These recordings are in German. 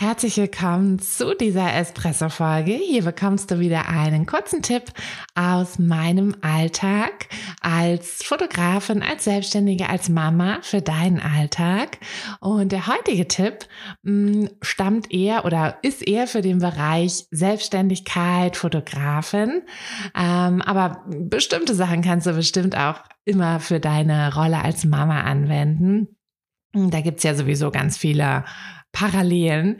Herzlich willkommen zu dieser Espresso-Folge. Hier bekommst du wieder einen kurzen Tipp aus meinem Alltag als Fotografin, als Selbstständige, als Mama für deinen Alltag. Und der heutige Tipp mm, stammt eher oder ist eher für den Bereich Selbstständigkeit, Fotografin. Ähm, aber bestimmte Sachen kannst du bestimmt auch immer für deine Rolle als Mama anwenden. Da gibt's ja sowieso ganz viele Parallelen.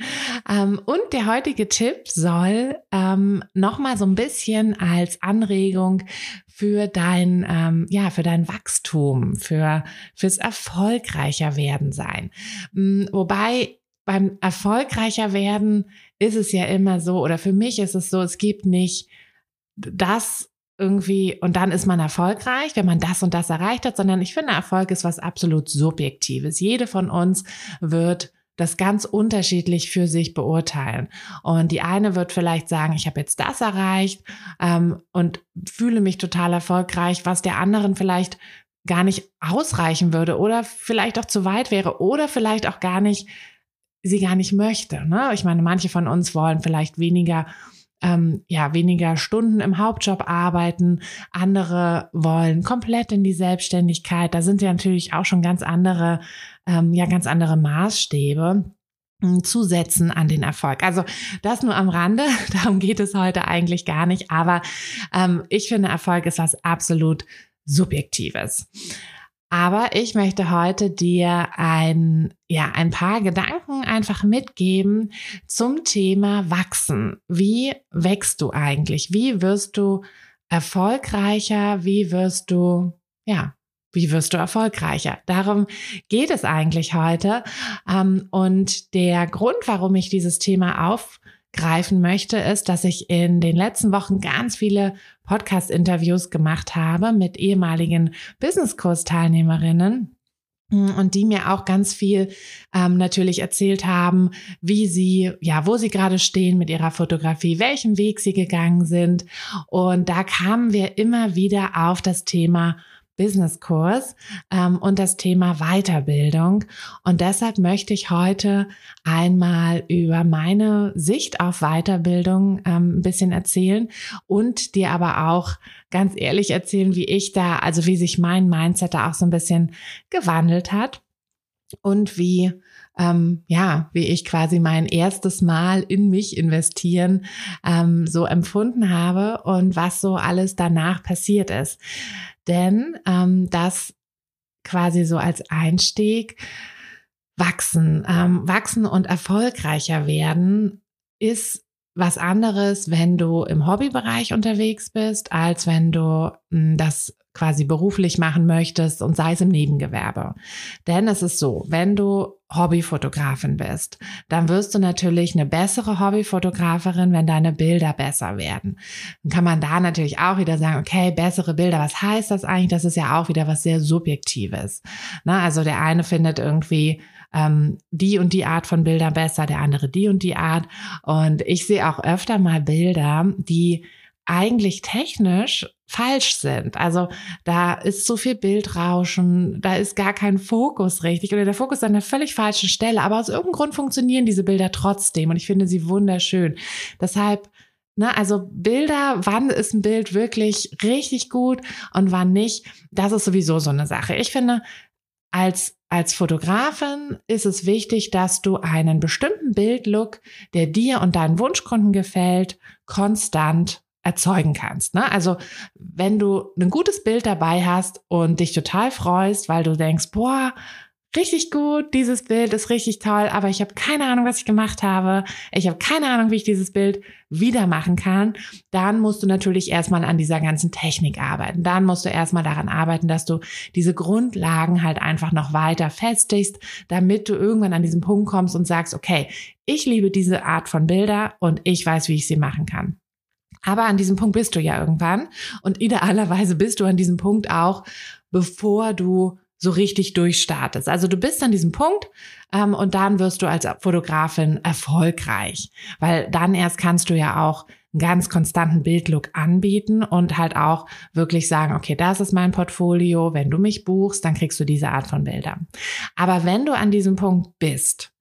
Ähm, und der heutige Tipp soll ähm, nochmal so ein bisschen als Anregung für dein, ähm, ja, für dein Wachstum, für, fürs erfolgreicher werden sein. Ähm, wobei beim erfolgreicher werden ist es ja immer so, oder für mich ist es so, es gibt nicht das irgendwie und dann ist man erfolgreich, wenn man das und das erreicht hat, sondern ich finde, Erfolg ist was absolut Subjektives. Jede von uns wird das ganz unterschiedlich für sich beurteilen. Und die eine wird vielleicht sagen, ich habe jetzt das erreicht ähm, und fühle mich total erfolgreich, was der anderen vielleicht gar nicht ausreichen würde oder vielleicht auch zu weit wäre oder vielleicht auch gar nicht, sie gar nicht möchte. Ne? Ich meine, manche von uns wollen vielleicht weniger ähm, ja, weniger Stunden im Hauptjob arbeiten. Andere wollen komplett in die Selbstständigkeit. Da sind ja natürlich auch schon ganz andere, ähm, ja, ganz andere Maßstäbe hm, zusetzen an den Erfolg. Also das nur am Rande, darum geht es heute eigentlich gar nicht, aber ähm, ich finde, Erfolg ist was absolut Subjektives. Aber ich möchte heute dir ein, ja, ein paar Gedanken einfach mitgeben zum Thema Wachsen. Wie wächst du eigentlich? Wie wirst du erfolgreicher? Wie wirst du, ja, wie wirst du erfolgreicher? Darum geht es eigentlich heute. Ähm, und der Grund, warum ich dieses Thema auf greifen möchte, ist, dass ich in den letzten Wochen ganz viele Podcast-Interviews gemacht habe mit ehemaligen Business-Kurs-Teilnehmerinnen mm, und die mir auch ganz viel ähm, natürlich erzählt haben, wie sie, ja, wo sie gerade stehen mit ihrer Fotografie, welchen Weg sie gegangen sind. Und da kamen wir immer wieder auf das Thema Businesskurs ähm, und das Thema Weiterbildung. Und deshalb möchte ich heute einmal über meine Sicht auf Weiterbildung ähm, ein bisschen erzählen und dir aber auch ganz ehrlich erzählen, wie ich da, also wie sich mein Mindset da auch so ein bisschen gewandelt hat und wie ähm, ja, wie ich quasi mein erstes Mal in mich investieren ähm, so empfunden habe und was so alles danach passiert ist. Denn ähm, das quasi so als Einstieg wachsen, ähm, wachsen und erfolgreicher werden ist was anderes, wenn du im Hobbybereich unterwegs bist, als wenn du hm, das quasi beruflich machen möchtest und sei es im Nebengewerbe. Denn es ist so, wenn du Hobbyfotografin bist, dann wirst du natürlich eine bessere Hobbyfotografin, wenn deine Bilder besser werden. Dann kann man da natürlich auch wieder sagen, okay, bessere Bilder, was heißt das eigentlich? Das ist ja auch wieder was sehr Subjektives. Na, also der eine findet irgendwie ähm, die und die Art von Bildern besser, der andere die und die Art. Und ich sehe auch öfter mal Bilder, die eigentlich technisch falsch sind. Also da ist so viel Bildrauschen, da ist gar kein Fokus richtig oder der Fokus an der völlig falschen Stelle. Aber aus irgendeinem Grund funktionieren diese Bilder trotzdem und ich finde sie wunderschön. Deshalb Ne, also Bilder, wann ist ein Bild wirklich richtig gut und wann nicht, das ist sowieso so eine Sache. Ich finde, als, als Fotografin ist es wichtig, dass du einen bestimmten Bildlook, der dir und deinen Wunschkunden gefällt, konstant erzeugen kannst. Ne? Also wenn du ein gutes Bild dabei hast und dich total freust, weil du denkst, boah, richtig gut, dieses Bild ist richtig toll, aber ich habe keine Ahnung, was ich gemacht habe. Ich habe keine Ahnung, wie ich dieses Bild wieder machen kann. Dann musst du natürlich erstmal an dieser ganzen Technik arbeiten. Dann musst du erstmal daran arbeiten, dass du diese Grundlagen halt einfach noch weiter festigst, damit du irgendwann an diesen Punkt kommst und sagst, okay, ich liebe diese Art von Bilder und ich weiß, wie ich sie machen kann. Aber an diesem Punkt bist du ja irgendwann und idealerweise bist du an diesem Punkt auch, bevor du so richtig durchstartest. Also du bist an diesem Punkt ähm, und dann wirst du als Fotografin erfolgreich, weil dann erst kannst du ja auch einen ganz konstanten Bildlook anbieten und halt auch wirklich sagen, okay, das ist mein Portfolio. Wenn du mich buchst, dann kriegst du diese Art von Bildern. Aber wenn du an diesem Punkt bist,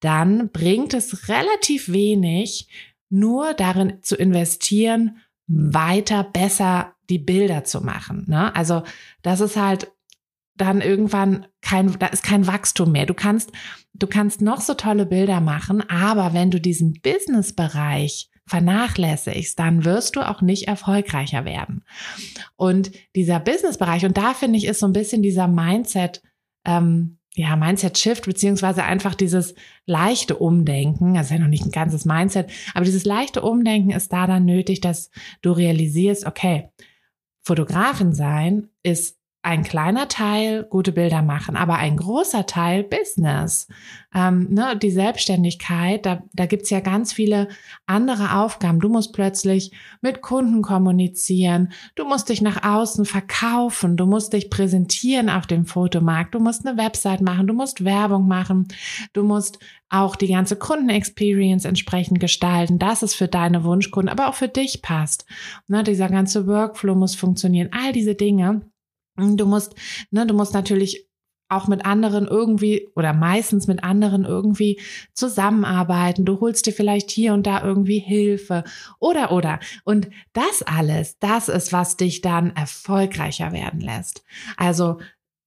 dann bringt es relativ wenig, nur darin zu investieren, weiter besser die Bilder zu machen. Ne? Also das ist halt dann irgendwann kein, da ist kein Wachstum mehr. Du kannst, du kannst noch so tolle Bilder machen, aber wenn du diesen Business-Bereich vernachlässigst, dann wirst du auch nicht erfolgreicher werden. Und dieser Business-Bereich, und da finde ich, ist so ein bisschen dieser Mindset, ähm, ja, Mindset-Shift, beziehungsweise einfach dieses leichte Umdenken, also ja noch nicht ein ganzes Mindset, aber dieses leichte Umdenken ist da dann nötig, dass du realisierst, okay, Fotografin sein ist ein kleiner Teil gute Bilder machen, aber ein großer Teil Business. Ähm, ne, die Selbstständigkeit, da, da gibt's ja ganz viele andere Aufgaben. Du musst plötzlich mit Kunden kommunizieren, du musst dich nach außen verkaufen, du musst dich präsentieren auf dem Fotomarkt, du musst eine Website machen, du musst Werbung machen, du musst auch die ganze Kundenexperience entsprechend gestalten, dass es für deine Wunschkunden, aber auch für dich passt. Ne, dieser ganze Workflow muss funktionieren, all diese Dinge. Du musst, ne, du musst natürlich auch mit anderen irgendwie oder meistens mit anderen irgendwie zusammenarbeiten. Du holst dir vielleicht hier und da irgendwie Hilfe oder oder. Und das alles, das ist, was dich dann erfolgreicher werden lässt. Also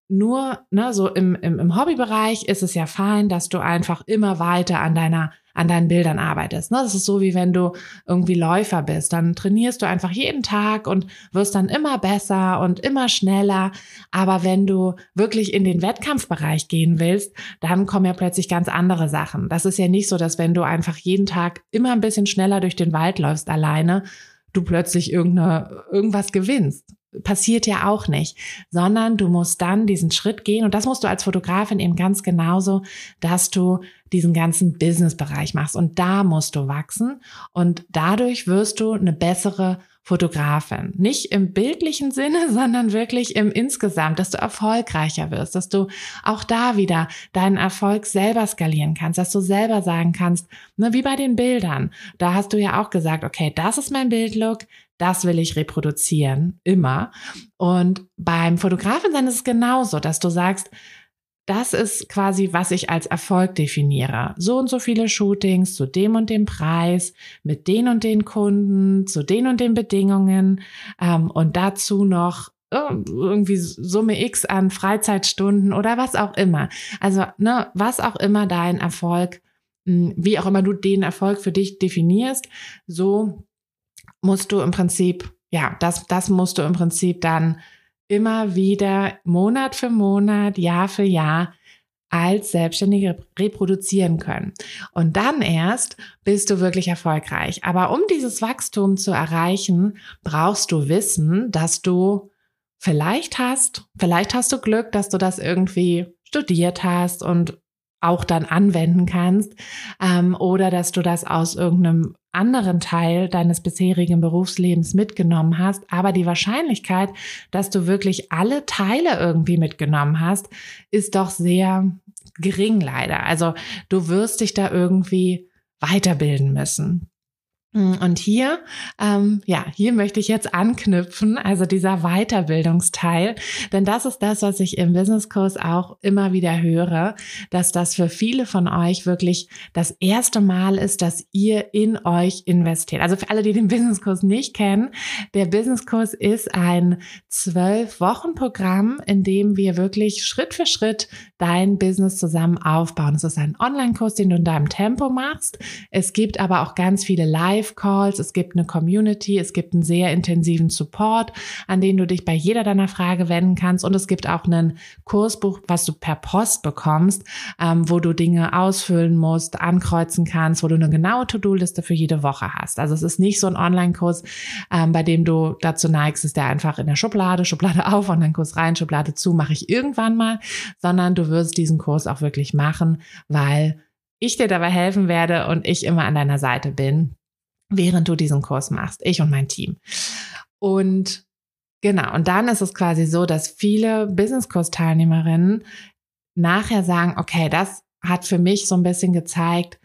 nur, ne, so im, im, im Hobbybereich ist es ja fein, dass du einfach immer weiter an deiner an deinen Bildern arbeitest. Ne? Das ist so, wie wenn du irgendwie Läufer bist. Dann trainierst du einfach jeden Tag und wirst dann immer besser und immer schneller. Aber wenn du wirklich in den Wettkampfbereich gehen willst, dann kommen ja plötzlich ganz andere Sachen. Das ist ja nicht so, dass wenn du einfach jeden Tag immer ein bisschen schneller durch den Wald läufst alleine, du plötzlich irgendeine, irgendwas gewinnst passiert ja auch nicht, sondern du musst dann diesen Schritt gehen und das musst du als Fotografin eben ganz genauso, dass du diesen ganzen Business-Bereich machst und da musst du wachsen und dadurch wirst du eine bessere Fotografin. Nicht im bildlichen Sinne, sondern wirklich im insgesamt, dass du erfolgreicher wirst, dass du auch da wieder deinen Erfolg selber skalieren kannst, dass du selber sagen kannst, ne, wie bei den Bildern. Da hast du ja auch gesagt, okay, das ist mein Bildlook, das will ich reproduzieren, immer. Und beim Fotografen sein ist es genauso, dass du sagst, das ist quasi, was ich als Erfolg definiere. So und so viele Shootings zu dem und dem Preis, mit den und den Kunden, zu den und den Bedingungen ähm, und dazu noch oh, irgendwie Summe X an Freizeitstunden oder was auch immer. Also, ne, was auch immer dein Erfolg, hm, wie auch immer du den Erfolg für dich definierst, so musst du im Prinzip, ja, das, das musst du im Prinzip dann immer wieder Monat für Monat, Jahr für Jahr als Selbstständige reproduzieren können. Und dann erst bist du wirklich erfolgreich. Aber um dieses Wachstum zu erreichen, brauchst du wissen, dass du vielleicht hast, vielleicht hast du Glück, dass du das irgendwie studiert hast und auch dann anwenden kannst ähm, oder dass du das aus irgendeinem anderen Teil deines bisherigen Berufslebens mitgenommen hast. Aber die Wahrscheinlichkeit, dass du wirklich alle Teile irgendwie mitgenommen hast, ist doch sehr gering leider. Also du wirst dich da irgendwie weiterbilden müssen. Mm, und hier, ähm, ja, hier möchte ich jetzt anknüpfen, also dieser Weiterbildungsteil, denn das ist das, was ich im Businesskurs auch immer wieder höre, dass das für viele von euch wirklich das erste Mal ist, dass ihr in euch investiert. Also für alle, die den Businesskurs nicht kennen, der Businesskurs ist ein zwölf Wochen Programm, in dem wir wirklich Schritt für Schritt dein Business zusammen aufbauen. Es ist ein Online-Kurs, den du in deinem Tempo machst. Es gibt aber auch ganz viele Live Live-Calls, es gibt eine Community, es gibt einen sehr intensiven Support, an den du dich bei jeder deiner Frage wenden kannst und es gibt auch einen Kursbuch, was du per Post bekommst, ähm, wo du Dinge ausfüllen musst, ankreuzen kannst, wo du eine genaue To-Do-Liste für jede Woche hast. Also es ist nicht so ein Online-Kurs, ähm, bei dem du dazu neigst, ist der einfach in der Schublade, Schublade auf, Online-Kurs rein, Schublade zu, mache ich irgendwann mal, sondern du wirst diesen Kurs auch wirklich machen, weil ich dir dabei helfen werde und ich immer an deiner Seite bin, während du diesen Kurs machst, ich und mein Team. Und genau, und dann ist es quasi so, dass viele Business-Kurs-Teilnehmerinnen nachher sagen, okay, das hat für mich so ein bisschen gezeigt,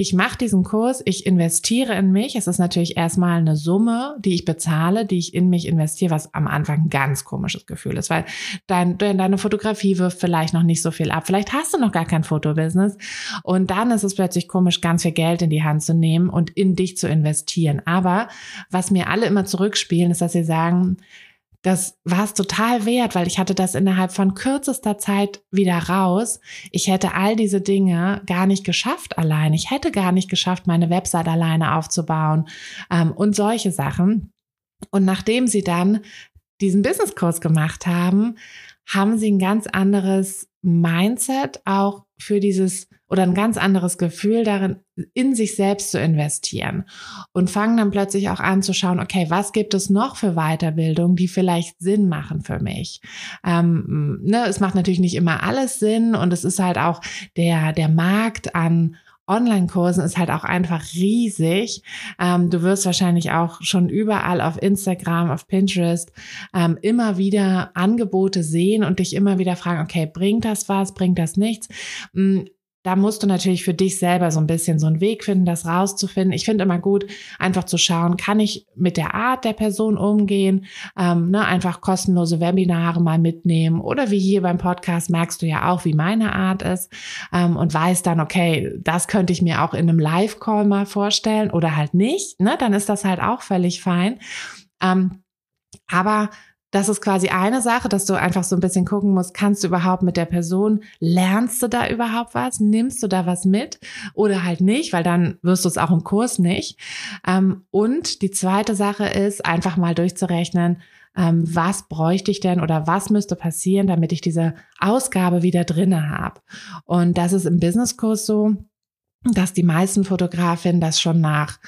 ich mache diesen Kurs, ich investiere in mich. Es ist natürlich erstmal eine Summe, die ich bezahle, die ich in mich investiere, was am Anfang ein ganz komisches Gefühl ist, weil dein, deine Fotografie wirft vielleicht noch nicht so viel ab. Vielleicht hast du noch gar kein Fotobusiness und dann ist es plötzlich komisch, ganz viel Geld in die Hand zu nehmen und in dich zu investieren. Aber was mir alle immer zurückspielen, ist, dass sie sagen, das war es total wert, weil ich hatte das innerhalb von kürzester Zeit wieder raus. Ich hätte all diese Dinge gar nicht geschafft allein. Ich hätte gar nicht geschafft, meine Website alleine aufzubauen ähm, und solche Sachen. Und nachdem sie dann diesen Businesskurs gemacht haben, haben sie ein ganz anderes Mindset auch für dieses oder ein ganz anderes Gefühl darin, in sich selbst zu investieren und fangen dann plötzlich auch an zu schauen, okay, was gibt es noch für Weiterbildung, die vielleicht Sinn machen für mich? Ähm, ne, es macht natürlich nicht immer alles Sinn und es ist halt auch der, der Markt an Online-Kursen ist halt auch einfach riesig. Ähm, du wirst wahrscheinlich auch schon überall auf Instagram, auf Pinterest ähm, immer wieder Angebote sehen und dich immer wieder fragen, okay, bringt das was, bringt das nichts? Da musst du natürlich für dich selber so ein bisschen so einen Weg finden, das rauszufinden. Ich finde immer gut, einfach zu schauen, kann ich mit der Art der Person umgehen, ähm, ne, einfach kostenlose Webinare mal mitnehmen oder wie hier beim Podcast merkst du ja auch, wie meine Art ist ähm, und weißt dann, okay, das könnte ich mir auch in einem Live-Call mal vorstellen oder halt nicht, ne, dann ist das halt auch völlig fein. Ähm, aber das ist quasi eine Sache, dass du einfach so ein bisschen gucken musst, kannst du überhaupt mit der Person, lernst du da überhaupt was, nimmst du da was mit oder halt nicht, weil dann wirst du es auch im Kurs nicht. Ähm, und die zweite Sache ist, einfach mal durchzurechnen, ähm, was bräuchte ich denn oder was müsste passieren, damit ich diese Ausgabe wieder drinne habe. Und das ist im Businesskurs so, dass die meisten Fotografinnen das schon nach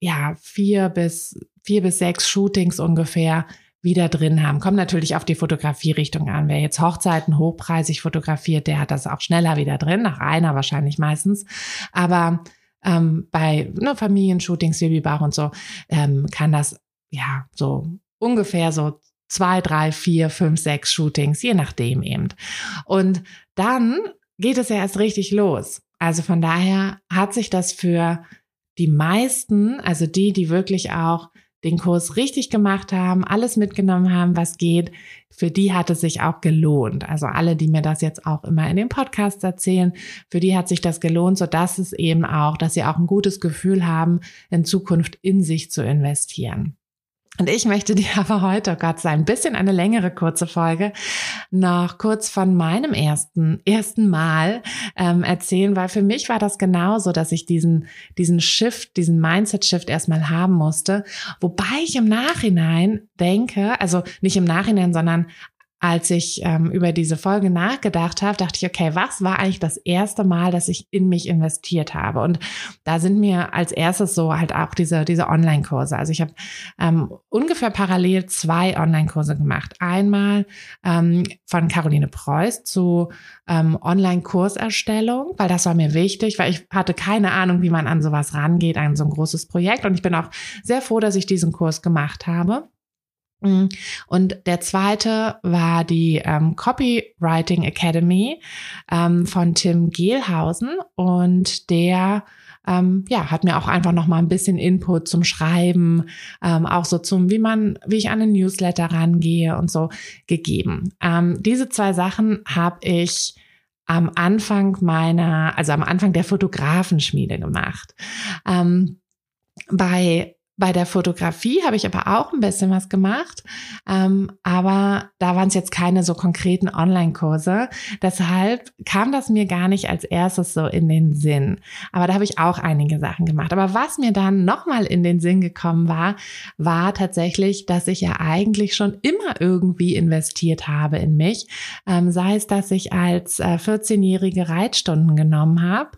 ja, vier bis vier bis sechs Shootings ungefähr wieder drin haben. Kommt natürlich auf die Fotografierichtung an. Wer jetzt Hochzeiten hochpreisig fotografiert, der hat das auch schneller wieder drin, nach einer wahrscheinlich meistens. Aber ähm, bei ne, Familienshootings, Babybach und so, ähm, kann das ja so ungefähr so zwei, drei, vier, fünf, sechs Shootings, je nachdem eben. Und dann geht es ja erst richtig los. Also von daher hat sich das für die meisten, also die, die wirklich auch den Kurs richtig gemacht haben, alles mitgenommen haben, was geht, für die hat es sich auch gelohnt. Also alle, die mir das jetzt auch immer in den Podcasts erzählen, für die hat sich das gelohnt, so dass es eben auch, dass sie auch ein gutes Gefühl haben, in Zukunft in sich zu investieren. Und ich möchte dir aber heute, oh Gott sei ein bisschen eine längere kurze Folge, noch kurz von meinem ersten, ersten Mal ähm, erzählen, weil für mich war das genauso, dass ich diesen, diesen Shift, diesen Mindset-Shift erstmal haben musste. Wobei ich im Nachhinein denke, also nicht im Nachhinein, sondern als ich ähm, über diese Folge nachgedacht habe, dachte ich, okay, was war eigentlich das erste Mal, dass ich in mich investiert habe? Und da sind mir als erstes so halt auch diese, diese Online-Kurse. Also ich habe ähm, ungefähr parallel zwei Online-Kurse gemacht. Einmal ähm, von Caroline Preuß zu ähm, Online-Kurserstellung, weil das war mir wichtig, weil ich hatte keine Ahnung, wie man an sowas rangeht, an so ein großes Projekt. Und ich bin auch sehr froh, dass ich diesen Kurs gemacht habe. Mm. Und der zweite war die ähm, Copywriting Academy ähm, von Tim Gehlhausen und der ähm, ja, hat mir auch einfach noch mal ein bisschen Input zum Schreiben, ähm, auch so zum, wie man, wie ich an einen Newsletter rangehe und so gegeben. Ähm, diese zwei Sachen habe ich am Anfang meiner, also am Anfang der Fotografenschmiede gemacht. Ähm, bei bei der Fotografie habe ich aber auch ein bisschen was gemacht, ähm, aber da waren es jetzt keine so konkreten Online-Kurse. Deshalb kam das mir gar nicht als erstes so in den Sinn. Aber da habe ich auch einige Sachen gemacht. Aber was mir dann nochmal in den Sinn gekommen war, war tatsächlich, dass ich ja eigentlich schon immer irgendwie investiert habe in mich. Ähm, sei es, dass ich als äh, 14-jährige Reitstunden genommen habe,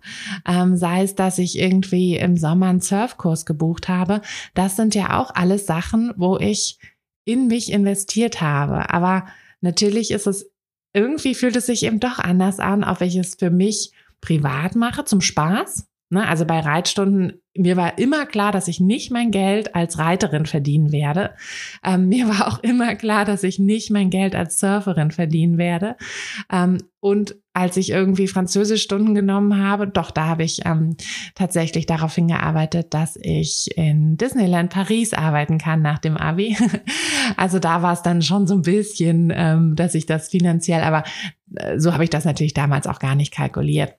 ähm, sei es, dass ich irgendwie im Sommer einen Surfkurs gebucht habe das sind ja auch alles Sachen, wo ich in mich investiert habe. Aber natürlich ist es, irgendwie fühlt es sich eben doch anders an, ob ich es für mich privat mache, zum Spaß. Ne? Also bei Reitstunden mir war immer klar, dass ich nicht mein Geld als Reiterin verdienen werde. Ähm, mir war auch immer klar, dass ich nicht mein Geld als Surferin verdienen werde. Ähm, und als ich irgendwie Französischstunden genommen habe, doch da habe ich ähm, tatsächlich darauf hingearbeitet, dass ich in Disneyland Paris arbeiten kann nach dem Abi. also da war es dann schon so ein bisschen, ähm, dass ich das finanziell, aber äh, so habe ich das natürlich damals auch gar nicht kalkuliert.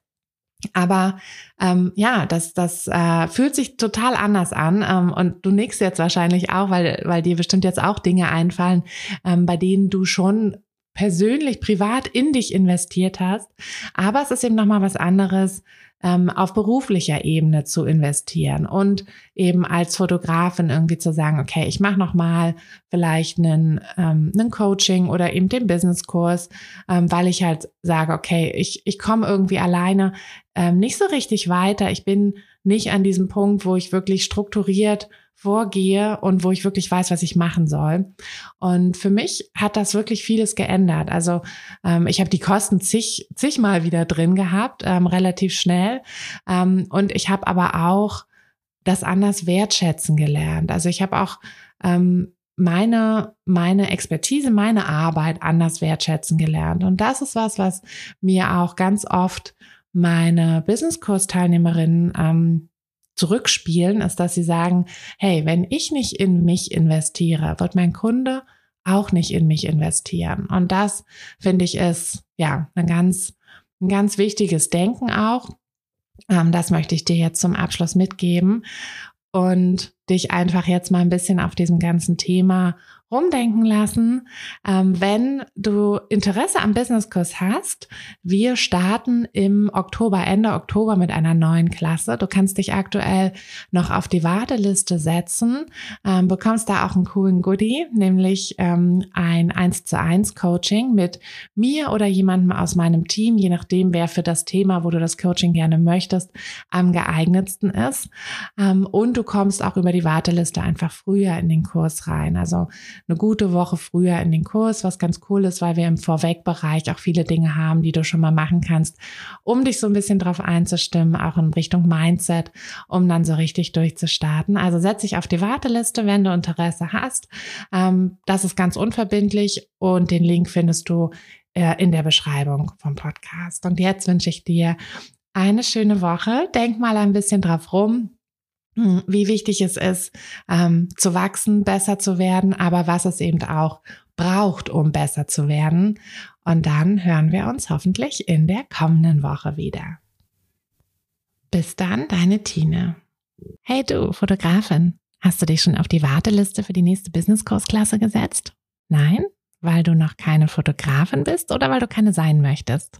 Aber ähm, ja, das, das äh, fühlt sich total anders an. Ähm, und du nickst jetzt wahrscheinlich auch, weil, weil dir bestimmt jetzt auch Dinge einfallen, ähm, bei denen du schon persönlich, privat in dich investiert hast. Aber es ist eben nochmal was anderes, ähm, auf beruflicher Ebene zu investieren und eben als Fotografin irgendwie zu sagen, okay, ich mache nochmal vielleicht einen, ähm, einen Coaching oder eben den Businesskurs, ähm, weil ich halt sage, okay, ich, ich komme irgendwie alleine ähm, nicht so richtig weiter. Ich bin nicht an diesem Punkt, wo ich wirklich strukturiert vorgehe und wo ich wirklich weiß, was ich machen soll. Und für mich hat das wirklich vieles geändert. Also ähm, ich habe die Kosten zig, zigmal wieder drin gehabt, ähm, relativ schnell. Ähm, und ich habe aber auch das anders wertschätzen gelernt. Also ich habe auch ähm, meine, meine Expertise, meine Arbeit anders wertschätzen gelernt. Und das ist was, was mir auch ganz oft meine Business-Kurs-Teilnehmerinnen ähm, zurückspielen, ist, dass sie sagen, hey, wenn ich nicht in mich investiere, wird mein Kunde auch nicht in mich investieren. Und das finde ich ist, ja, ein ganz, ein ganz wichtiges Denken auch. Ähm, das möchte ich dir jetzt zum Abschluss mitgeben und dich einfach jetzt mal ein bisschen auf diesem ganzen Thema rumdenken lassen. Ähm, wenn du Interesse am Businesskurs hast, wir starten im Oktober, Ende Oktober mit einer neuen Klasse. Du kannst dich aktuell noch auf die Warteliste setzen, ähm, bekommst da auch einen coolen Goodie, nämlich ähm, ein 1 zu 1 Coaching mit mir oder jemandem aus meinem Team, je nachdem, wer für das Thema, wo du das Coaching gerne möchtest, am geeignetsten ist. Ähm, und du kommst auch über die Warteliste einfach früher in den Kurs rein. Also eine gute Woche früher in den Kurs, was ganz cool ist, weil wir im Vorwegbereich auch viele Dinge haben, die du schon mal machen kannst, um dich so ein bisschen drauf einzustimmen, auch in Richtung Mindset, um dann so richtig durchzustarten. Also setz dich auf die Warteliste, wenn du Interesse hast. Ähm, das ist ganz unverbindlich und den Link findest du äh, in der Beschreibung vom Podcast. Und jetzt wünsche ich dir eine schöne Woche. Denk mal ein bisschen drauf rum wie wichtig es ist, ähm, zu wachsen, besser zu werden, aber was es eben auch braucht, um besser zu werden. Und dann hören wir uns hoffentlich in der kommenden Woche wieder. Bis dann, deine Tine. Hey du, Fotografin, hast du dich schon auf die Warteliste für die nächste Business-Kursklasse gesetzt? Nein? Weil du noch keine Fotografin bist oder weil du keine sein möchtest?